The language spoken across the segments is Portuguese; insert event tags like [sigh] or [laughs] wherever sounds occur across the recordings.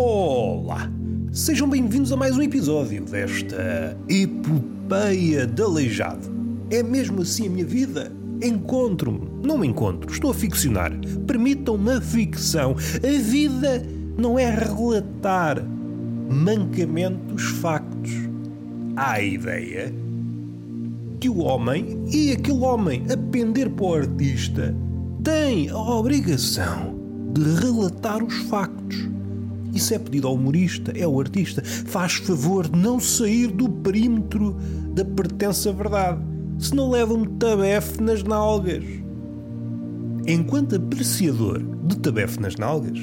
Olá! Sejam bem-vindos a mais um episódio desta epopeia de aleijado. É mesmo assim a minha vida? Encontro-me, não me encontro, estou a ficcionar. Permitam-me a ficção. A vida não é relatar mancamentos factos. Há a ideia que o homem e aquele homem a pender para o artista tem a obrigação de relatar os factos. Isso é pedido ao humorista, é o artista. Faz favor de não sair do perímetro da pertença verdade. Se não leva um tabefe nas nalgas. Enquanto apreciador de tabefe nas nalgas,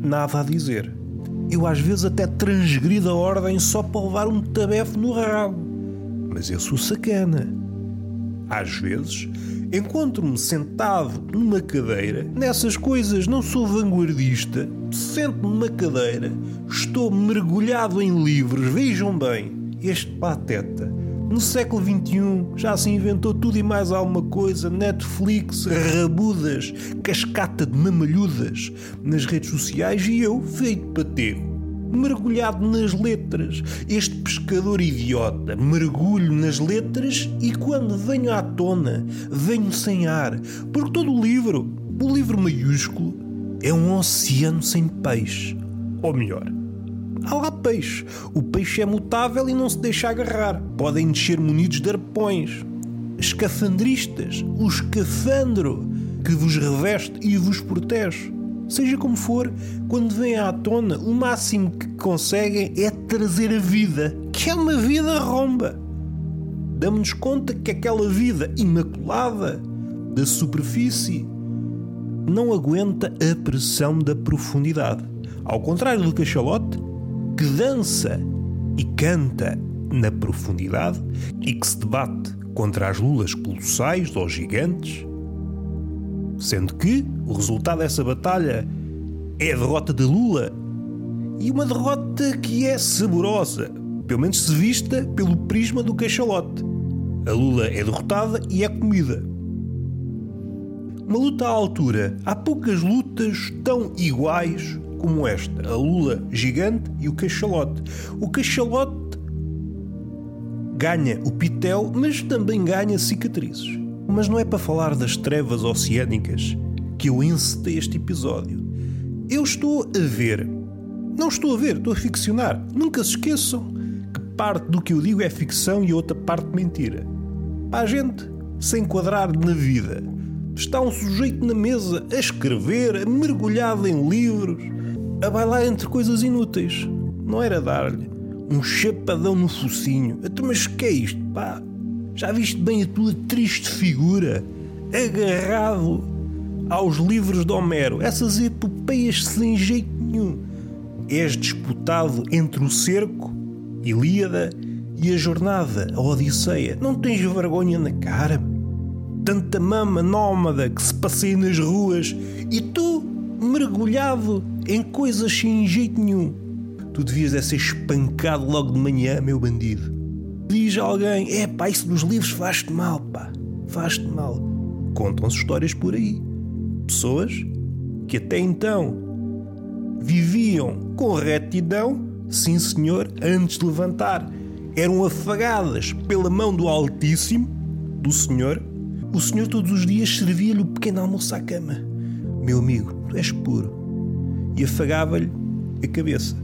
nada a dizer. Eu às vezes até transgrido a ordem só para levar um tabefe no rabo. Mas eu sou sacana. Às vezes encontro-me sentado numa cadeira, nessas coisas não sou vanguardista, sento-me numa cadeira, estou mergulhado em livros, vejam bem, este pateta. No século XXI já se inventou tudo e mais alguma coisa, Netflix, rabudas, cascata de mamalhudas nas redes sociais e eu, feito patego, mergulhado nas letras. Este pescador idiota, mergulho nas letras e quando venho à tona, venho sem ar. Porque todo o livro, o livro maiúsculo, é um oceano sem peixe. Ou melhor, há lá peixe. O peixe é mutável e não se deixa agarrar. Podem descer munidos de arpões. Escafandristas, o escafandro que vos reveste e vos protege. Seja como for, quando vem à tona, o máximo que conseguem é trazer a vida, que é uma vida romba. Damos-nos conta que aquela vida imaculada da superfície não aguenta a pressão da profundidade. Ao contrário do cachalote, que dança e canta na profundidade e que se debate contra as lulas colossais ou gigantes, sendo que o resultado dessa batalha é a derrota de Lula e uma derrota que é saborosa, pelo menos se vista pelo prisma do cachalote. A Lula é derrotada e é comida. Uma luta à altura. Há poucas lutas tão iguais como esta. A Lula gigante e o cachalote. O cachalote ganha o pitel, mas também ganha cicatrizes. Mas não é para falar das trevas oceânicas que eu encetei este episódio. Eu estou a ver. Não estou a ver, estou a ficcionar. Nunca se esqueçam que parte do que eu digo é ficção e outra parte mentira. Para a gente se enquadrar na vida. Está um sujeito na mesa a escrever, mergulhado em livros, a bailar entre coisas inúteis. Não era dar-lhe um chapadão no focinho. Então, mas que é isto? Pá, já viste bem a tua triste figura? Agarrado aos livros de Homero, essas epopeias sem jeito nenhum. És disputado entre o cerco, Ilíada, e a jornada, a Odisseia. Não tens vergonha na cara? Tanta mama nómada que se passeia nas ruas e tu mergulhado em coisas sem jeito nenhum. Tu devias é ser espancado logo de manhã, meu bandido. Diz alguém: é pá, isso dos livros faz-te mal, pá, faz-te mal. Contam-se histórias por aí. Pessoas que até então viviam com retidão, sim senhor, antes de levantar. Eram afagadas pela mão do Altíssimo, do Senhor. O Senhor todos os dias servia-lhe o pequeno almoço à cama. Meu amigo, tu és puro. E afagava-lhe a cabeça.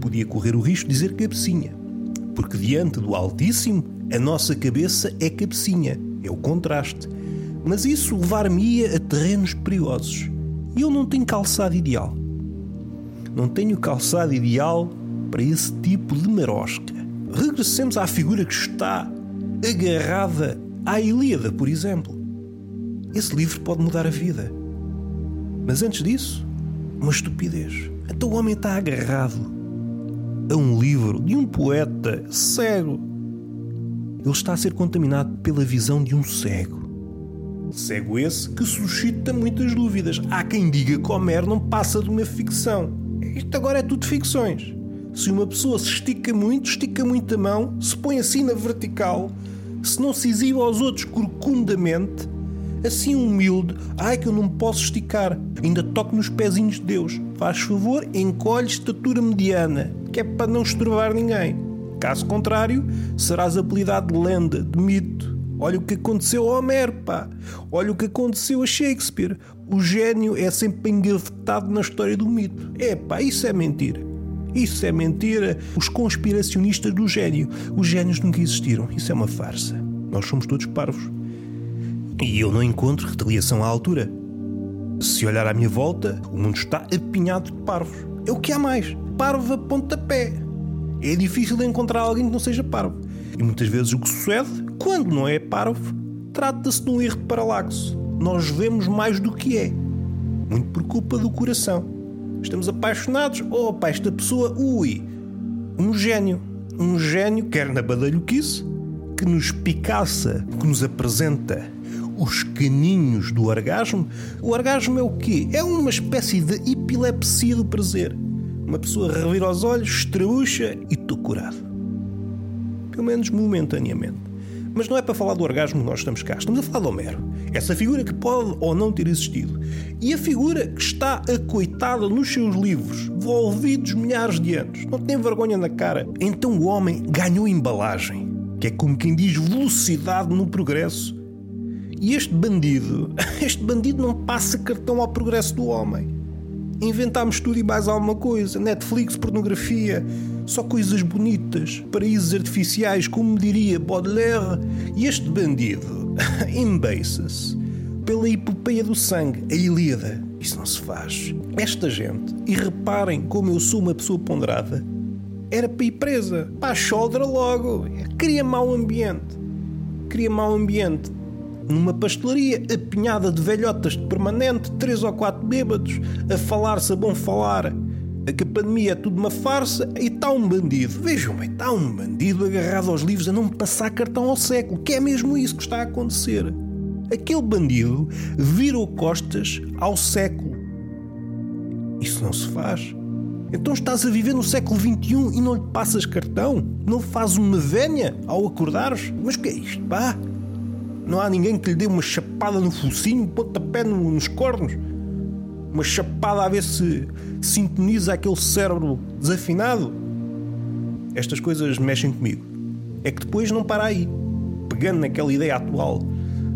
Podia correr o risco de dizer cabecinha porque diante do Altíssimo a nossa cabeça é cabecinha, é o contraste. Mas isso levar-me-ia a terrenos perigosos. E eu não tenho calçado ideal. Não tenho calçado ideal para esse tipo de marosca. Regressemos à figura que está agarrada à Ilíada, por exemplo. Esse livro pode mudar a vida. Mas antes disso, uma estupidez. Então o homem está agarrado a um livro de um poeta cego. Ele está a ser contaminado pela visão de um cego. Cego esse que suscita muitas dúvidas. Há quem diga que Homero não passa de uma ficção. Isto agora é tudo ficções. Se uma pessoa se estica muito, estica muito a mão, se põe assim na vertical, se não se exibe aos outros corcundamente, assim humilde, ai que eu não me posso esticar, ainda toco nos pezinhos de Deus. Faz favor, encolhe estatura mediana, que é para não estrovar ninguém. Caso contrário, serás apelidado de lenda, de mito. Olha o que aconteceu a Homero, pá. Olha o que aconteceu a Shakespeare. O gênio é sempre engavetado na história do mito. É pá, isso é mentira. Isso é mentira. Os conspiracionistas do gênio. Os génios nunca existiram. Isso é uma farsa. Nós somos todos parvos. E eu não encontro retaliação à altura. Se olhar à minha volta, o mundo está apinhado de parvos. É o que há mais. Parvo a pontapé. É difícil encontrar alguém que não seja parvo. E muitas vezes o que sucede, quando não é parvo, trata-se de um erro de paralaxo. Nós vemos mais do que é. Muito por culpa do coração. Estamos apaixonados. Oh, pá, esta pessoa, ui, um gênio. Um gênio, quer na badalhoquice, que nos picaça, que nos apresenta os caninhos do orgasmo. O orgasmo é o quê? É uma espécie de epilepsia do prazer. Uma pessoa revira os olhos, estraúcha e estou curado. Pelo menos momentaneamente. Mas não é para falar do orgasmo que nós estamos cá. Estamos a falar de Homero. Essa figura que pode ou não ter existido. E a figura que está acoitada nos seus livros, envolvidos milhares de anos. Não tem vergonha na cara. Então o homem ganhou embalagem, que é como quem diz velocidade no progresso e este bandido, [laughs] este bandido não passa cartão ao progresso do homem. Inventámos tudo e mais alguma coisa: Netflix, pornografia, só coisas bonitas, paraísos artificiais, como diria Baudelaire. E este bandido [laughs] embeiça-se pela epopeia do sangue, a Ilíada. Isso não se faz. Esta gente, e reparem como eu sou uma pessoa ponderada, era para ir presa. Pá, choldra logo. Cria mau ambiente. Cria mau ambiente numa pastelaria apinhada de velhotas de permanente, três ou quatro bêbados, a falar-se a bom falar. Que a pandemia é tudo uma farsa e está um bandido. Vejam bem, está um bandido agarrado aos livros a não passar cartão ao século, que é mesmo isso que está a acontecer. Aquele bandido virou costas ao século. Isso não se faz. Então estás a viver no século XXI e não lhe passas cartão? Não fazes uma vénia ao acordares? Mas que é isto, pá? Não há ninguém que lhe dê uma chapada no focinho, um pontapé nos cornos. Uma chapada a ver se sintoniza aquele cérebro desafinado. Estas coisas mexem comigo. É que depois não para aí. Pegando naquela ideia atual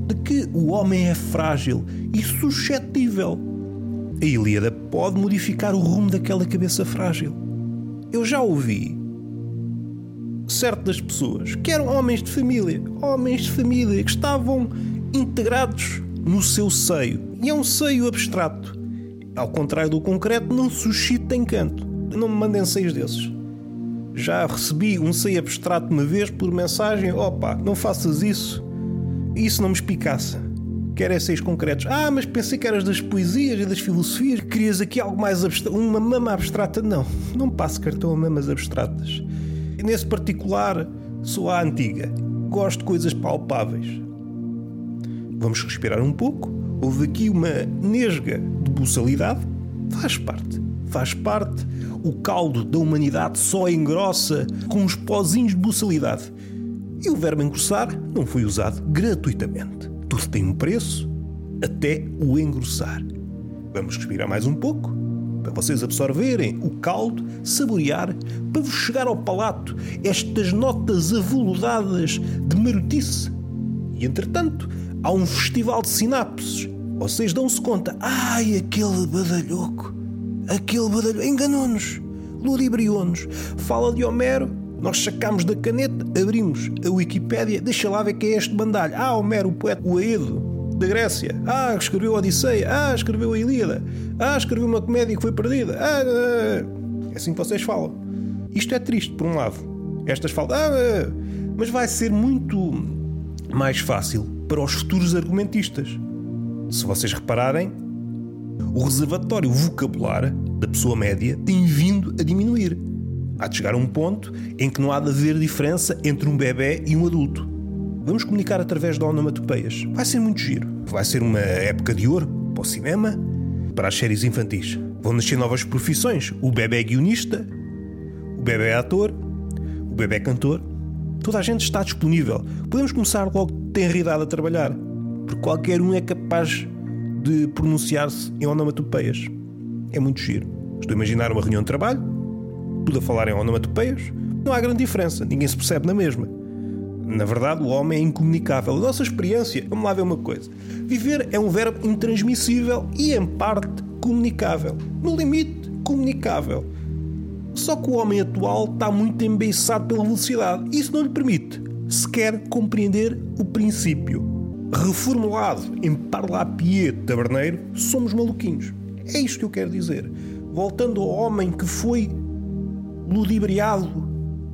de que o homem é frágil e suscetível. A Ilíada pode modificar o rumo daquela cabeça frágil. Eu já ouvi certas pessoas, que eram homens de família, homens de família que estavam integrados no seu seio. E é um seio abstrato. Ao contrário do concreto, não suscita encanto. Não me mandem seios desses. Já recebi um seio abstrato uma vez por mensagem: opa, não faças isso. Isso não me espicaça. Quero é seios concretos. Ah, mas pensei que eras das poesias e das filosofias. Querias aqui algo mais abstrato. Uma mama abstrata. Não, não passo cartão a mamas abstratas. Nesse particular, sou a antiga. Gosto de coisas palpáveis. Vamos respirar um pouco. Houve aqui uma nesga de buçalidade. Faz parte. Faz parte. O caldo da humanidade só engrossa com os pozinhos de buçalidade. E o verbo engrossar não foi usado gratuitamente. Tudo tem um preço, até o engrossar. Vamos respirar mais um pouco para vocês absorverem o caldo, saborear, para vos chegar ao palato estas notas aveludadas de marotice. E entretanto, há um festival de sinapses. Vocês dão-se conta, ai, aquele badalhoco, aquele badalhoco, enganou-nos, ludibriou-nos. Fala de Homero, nós sacamos da caneta, abrimos a Wikipédia, deixa lá ver quem é este bandalho. Ah, Homero, o poeta, o Aedo, da Grécia. Ah, escreveu a Odisseia. Ah, escreveu a Ilíada. Ah, escreveu uma comédia que foi perdida. Ah, é assim que vocês falam. Isto é triste, por um lado. Estas falam. Ah, mas vai ser muito mais fácil para os futuros argumentistas. Se vocês repararem, o reservatório vocabular da pessoa média tem vindo a diminuir. Há de chegar a um ponto em que não há de haver diferença entre um bebê e um adulto. Vamos comunicar através de onomatopeias. Vai ser muito giro. Vai ser uma época de ouro para o cinema, para as séries infantis. Vão nascer novas profissões. O bebê é guionista, o bebê é ator, o bebê é cantor. Toda a gente está disponível. Podemos começar logo de tenridade a trabalhar. Porque qualquer um é capaz de pronunciar-se em onomatopeias. É muito giro. Estou a imaginar uma reunião de trabalho, tudo a falar em onomatopeias, não há grande diferença, ninguém se percebe na mesma. Na verdade, o homem é incomunicável. A nossa experiência, vamos lá ver uma coisa: viver é um verbo intransmissível e, em parte, comunicável. No limite, comunicável. Só que o homem atual está muito embeiçado pela velocidade. Isso não lhe permite sequer compreender o princípio. Reformulado em parlapié taberneiro, somos maluquinhos. É isto que eu quero dizer. Voltando ao homem que foi ludibriado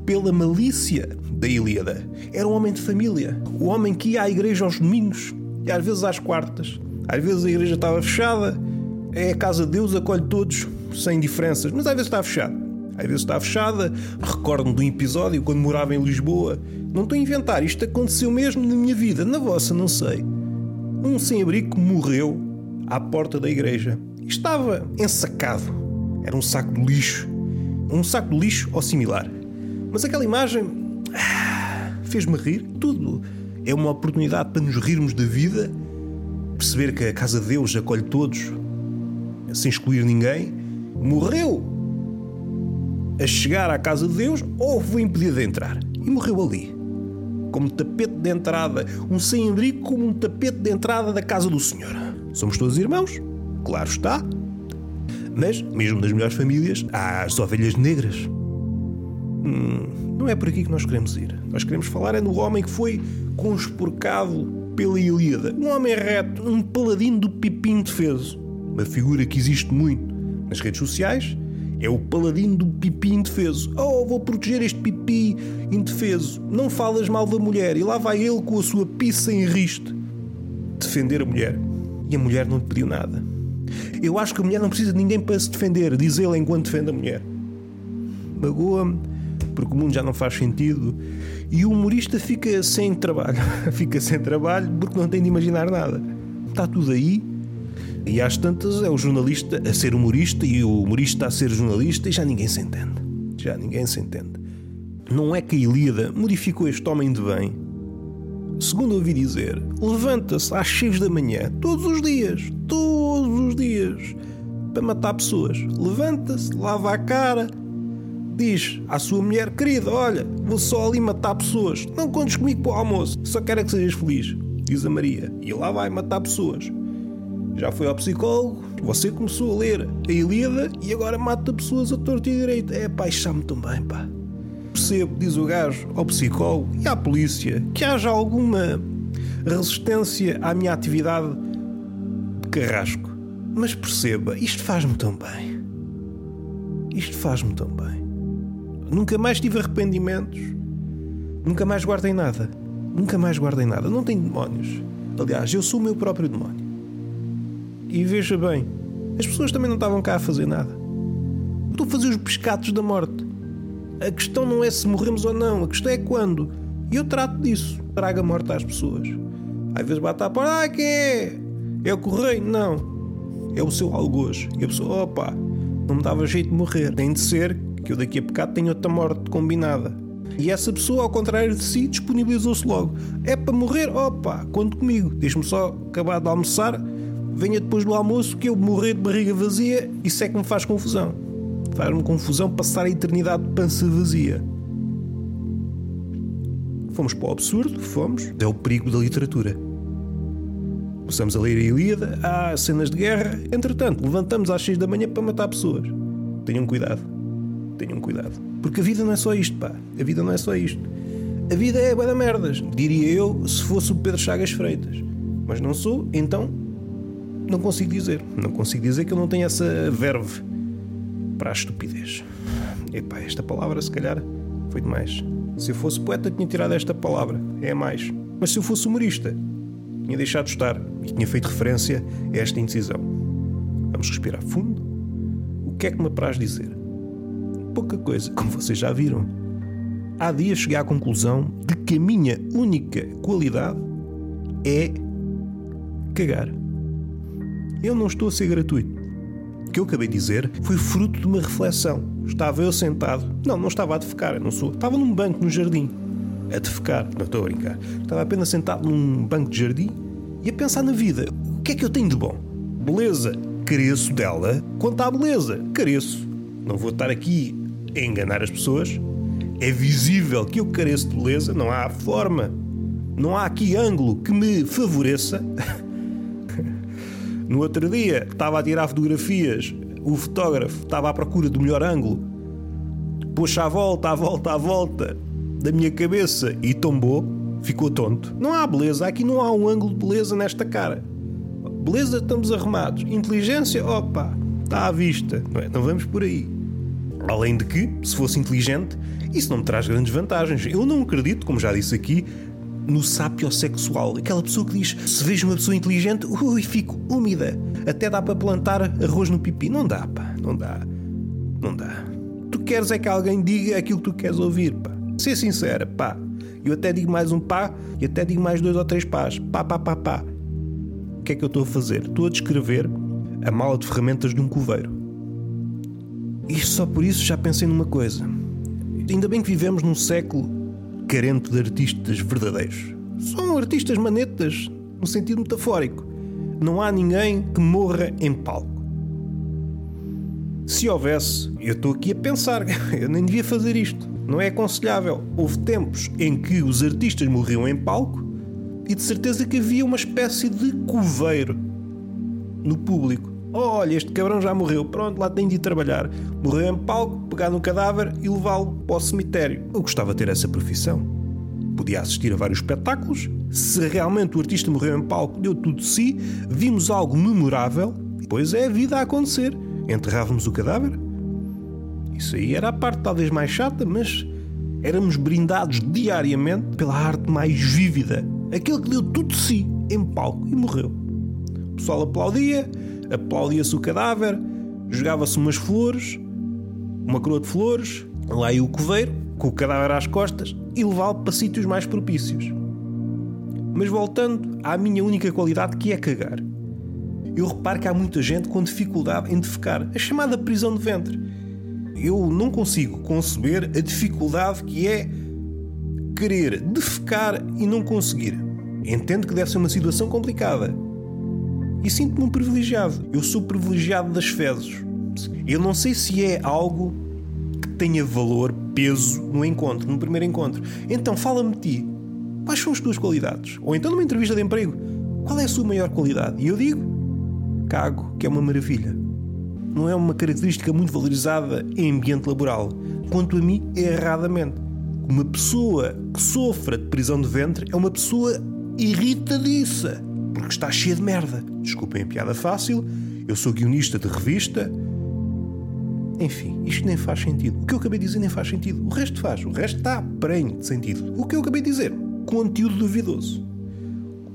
pela malícia da Ilíada. Era um homem de família. O homem que ia à igreja aos domingos e às vezes às quartas. Às vezes a igreja estava fechada. É a casa de Deus, acolhe todos sem diferenças. Mas às vezes está fechado. Às vezes está fechada. Recordo-me de um episódio quando morava em Lisboa. Não estou a inventar, isto aconteceu mesmo na minha vida, na vossa, não sei. Um sem-abrigo morreu à porta da igreja. Estava ensacado. Era um saco de lixo. Um saco de lixo ou similar. Mas aquela imagem ah, fez-me rir. Tudo é uma oportunidade para nos rirmos da vida, perceber que a casa de Deus acolhe todos, sem excluir ninguém. Morreu a chegar à casa de Deus ou foi impedido de entrar. E morreu ali. Como tapete de entrada, um sem-abrigo como um tapete de entrada da casa do Senhor. Somos todos irmãos? Claro está. Mas, mesmo nas melhores famílias, há as ovelhas negras. Hum, não é por aqui que nós queremos ir. Nós queremos falar é no homem que foi conspurcado pela Ilíada. Um homem reto, um paladino do pipim indefeso. Uma figura que existe muito nas redes sociais. É o paladino do pipi indefeso. Oh, vou proteger este pipi indefeso. Não falas mal da mulher. E lá vai ele com a sua pizza em riste defender a mulher. E a mulher não lhe pediu nada. Eu acho que a mulher não precisa de ninguém para se defender, diz ele enquanto defende a mulher. Magoa-me, porque o mundo já não faz sentido. E o humorista fica sem trabalho. [laughs] fica sem trabalho porque não tem de imaginar nada. Está tudo aí. E às tantas é o jornalista a ser humorista e o humorista a ser jornalista e já ninguém se entende. Já ninguém se entende. Não é que a Ilíada modificou este homem de bem. Segundo ouvi dizer, levanta-se às 6 da manhã, todos os dias, todos os dias, para matar pessoas. Levanta-se, lava a cara, diz à sua mulher: Querida, olha, vou só ali matar pessoas. Não contes comigo para o almoço, só quero é que sejas feliz. Diz a Maria. E lá vai matar pessoas. Já foi ao psicólogo, você começou a ler a Ilíada e agora mata pessoas a torto e direito. É pá, me também, pá. Percebo, diz o gajo, ao psicólogo e à polícia que haja alguma resistência à minha atividade de carrasco. Mas perceba, isto faz-me tão bem. Isto faz-me tão bem. Nunca mais tive arrependimentos. Nunca mais guardei nada. Nunca mais guardei nada. Não tenho demónios. Aliás, eu sou o meu próprio demónio. E veja bem, as pessoas também não estavam cá a fazer nada. Estou a fazer os pescados da morte. A questão não é se morremos ou não, a questão é quando. E eu trato disso. Trago a morte às pessoas. Às vezes bate à porta, ah, quem é? É o correio? Não. É o seu algoz. E a pessoa, opa, não me dava jeito de morrer. Tem de ser que eu daqui a bocado tenho outra morte combinada. E essa pessoa, ao contrário de si, disponibilizou-se logo. É para morrer? Opa, conte comigo. Deixe-me só acabar de almoçar venha depois do almoço que eu morrer de barriga vazia, isso é que me faz confusão. Faz-me confusão passar a eternidade de pança vazia. Fomos para o absurdo, fomos. É o perigo da literatura. Começamos a ler a Ilíada, há cenas de guerra, entretanto, levantamos às 6 da manhã para matar pessoas. Tenham cuidado. Tenham cuidado. Porque a vida não é só isto, pá. A vida não é só isto. A vida é bué da merdas, diria eu, se fosse o Pedro Chagas Freitas. Mas não sou, então não consigo dizer. Não consigo dizer que eu não tenho essa verve para a estupidez. Epá, esta palavra se calhar foi demais. Se eu fosse poeta tinha tirado esta palavra. É mais. Mas se eu fosse humorista, tinha deixado de estar e tinha feito referência a esta indecisão. Vamos respirar fundo. O que é que me apraz dizer? Pouca coisa, como vocês já viram. Há dias cheguei à conclusão de que a minha única qualidade é cagar. Eu não estou a ser gratuito. O que eu acabei de dizer foi fruto de uma reflexão. Estava eu sentado. Não, não estava a defecar, eu não sou. Estava num banco no jardim. A defecar, não estou a brincar. Estava apenas sentado num banco de jardim e a pensar na vida. O que é que eu tenho de bom? Beleza, careço dela. Quanto à beleza, careço. Não vou estar aqui a enganar as pessoas. É visível que eu careço de beleza, não há forma, não há aqui ângulo que me favoreça. [laughs] no outro dia estava a tirar fotografias, o fotógrafo estava à procura do melhor ângulo, puxa à volta, à volta, à volta da minha cabeça e tombou, ficou tonto. Não há beleza, aqui não há um ângulo de beleza nesta cara. Beleza, estamos arrumados. Inteligência, opa, está à vista. Não, é? não vamos por aí. Além de que, se fosse inteligente, isso não me traz grandes vantagens. Eu não acredito, como já disse aqui, no sapiosexual. Aquela pessoa que diz: se vejo uma pessoa inteligente, ui, fico úmida. Até dá para plantar arroz no pipi. Não dá, pá, não dá. Não dá. Tu queres é que alguém diga aquilo que tu queres ouvir, pá. Ser sincera, pá. Eu até digo mais um pá e até digo mais dois ou três pás. Pá, pá, pá, pá. O que é que eu estou a fazer? Estou a descrever a mala de ferramentas de um coveiro. E só por isso já pensei numa coisa. Ainda bem que vivemos num século carente de artistas verdadeiros. São artistas manetas, no sentido metafórico. Não há ninguém que morra em palco. Se houvesse, eu estou aqui a pensar, [laughs] eu nem devia fazer isto. Não é aconselhável. Houve tempos em que os artistas morriam em palco e de certeza que havia uma espécie de coveiro no público. Olha, este cabrão já morreu, pronto, lá tem de ir trabalhar. Morreu em palco, pegar no cadáver e levá-lo para o cemitério. Eu gostava de ter essa profissão. Podia assistir a vários espetáculos. Se realmente o artista morreu em palco, deu tudo de si, vimos algo memorável, depois é a vida a acontecer. Enterrávamos o cadáver. Isso aí era a parte talvez mais chata, mas éramos brindados diariamente pela arte mais vívida. Aquele que deu tudo de si em palco e morreu. O pessoal aplaudia, aplaudia-se o cadáver, jogava-se umas flores, uma coroa de flores, lá ia o coveiro, com o cadáver às costas, e levá-lo para sítios mais propícios. Mas voltando à minha única qualidade, que é cagar. Eu reparo que há muita gente com dificuldade em defecar, a chamada prisão de ventre. Eu não consigo conceber a dificuldade que é querer defecar e não conseguir. Entendo que deve ser uma situação complicada, e sinto-me um privilegiado. Eu sou privilegiado das fezes. Eu não sei se é algo que tenha valor, peso no encontro, no primeiro encontro. Então fala-me de ti. Quais são as tuas qualidades? Ou então numa entrevista de emprego, qual é a sua maior qualidade? E eu digo, cago, que é uma maravilha. Não é uma característica muito valorizada em ambiente laboral. Quanto a mim, é erradamente. Uma pessoa que sofra de prisão de ventre é uma pessoa irritadiça porque está cheia de merda. Desculpem a piada fácil, eu sou guionista de revista. Enfim, isto nem faz sentido. O que eu acabei de dizer nem faz sentido. O resto faz. O resto está prenho de sentido. O que eu acabei de dizer? Conteúdo duvidoso.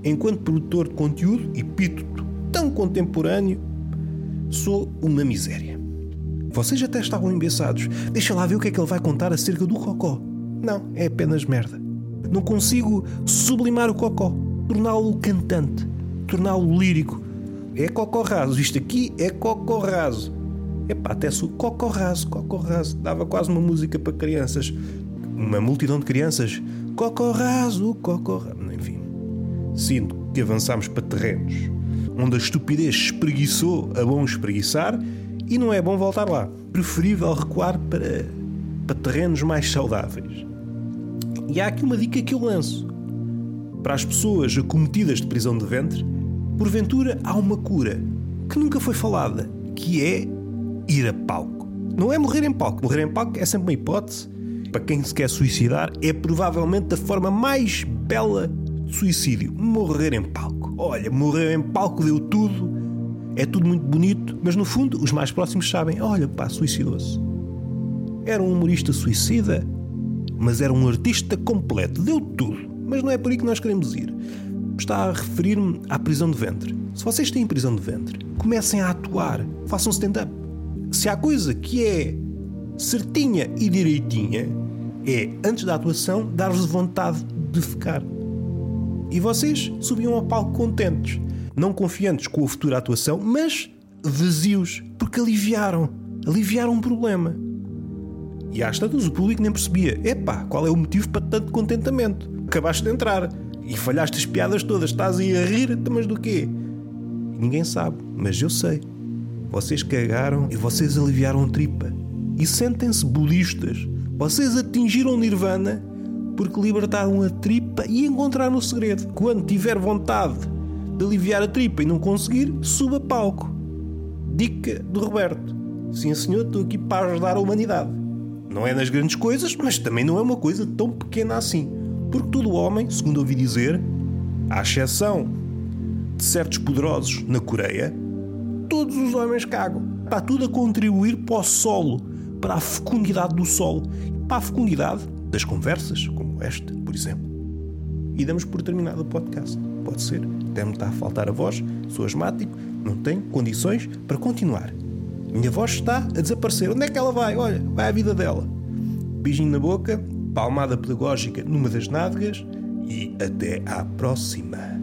Enquanto produtor de conteúdo e pítuto tão contemporâneo, sou uma miséria. Vocês até estavam embeçados. Deixa lá ver o que é que ele vai contar acerca do cocó. Não, é apenas merda. Não consigo sublimar o cocó, torná-lo cantante, torná-lo lírico. É cocó raso. Isto aqui é cocó raso. Epá, até sou cocó raso, cocó raso. Dava quase uma música para crianças. Uma multidão de crianças. Cocó raso, cocó raso. Enfim, sinto que avançamos para terrenos onde a estupidez espreguiçou a bom espreguiçar e não é bom voltar lá. Preferível recuar para, para terrenos mais saudáveis. E há aqui uma dica que eu lanço. Para as pessoas acometidas de prisão de ventre, porventura há uma cura que nunca foi falada, que é ir a palco. Não é morrer em palco. Morrer em palco é sempre uma hipótese. Para quem se quer suicidar, é provavelmente a forma mais bela de suicídio. Morrer em palco. Olha, morrer em palco deu tudo. É tudo muito bonito, mas no fundo os mais próximos sabem: olha, pá, suicidou-se. Era um humorista suicida, mas era um artista completo, deu tudo. Mas não é por aí que nós queremos ir. Está a referir-me à prisão de ventre. Se vocês têm prisão de ventre, comecem a atuar, façam stand-up. Se há coisa que é certinha e direitinha, é, antes da atuação, dar-vos vontade de ficar. E vocês subiam ao palco contentes, não confiantes com a futura atuação, mas vazios, porque aliviaram. Aliviaram um problema. E às tantas o público nem percebia. Epá, qual é o motivo para tanto contentamento? acabaste de entrar. E falhaste as piadas todas, estás aí a rir, então, mas do quê? Ninguém sabe, mas eu sei. Vocês cagaram e vocês aliviaram tripa. E sentem-se budistas. Vocês atingiram Nirvana porque libertaram a tripa e encontraram o segredo. Quando tiver vontade de aliviar a tripa e não conseguir, suba palco. Dica do Roberto. Sim, senhor, estou aqui para ajudar a humanidade. Não é nas grandes coisas, mas também não é uma coisa tão pequena assim. Porque todo homem, segundo ouvi dizer, à exceção de certos poderosos na Coreia, todos os homens cagam. Está tudo a contribuir para o solo, para a fecundidade do solo, para a fecundidade das conversas, como esta, por exemplo. E damos por terminado o podcast. Pode ser, até me está a faltar a voz, sou asmático, não tenho condições para continuar. Minha voz está a desaparecer. Onde é que ela vai? Olha, vai à vida dela. Beijinho na boca, palmada pedagógica numa das nádegas e até à próxima.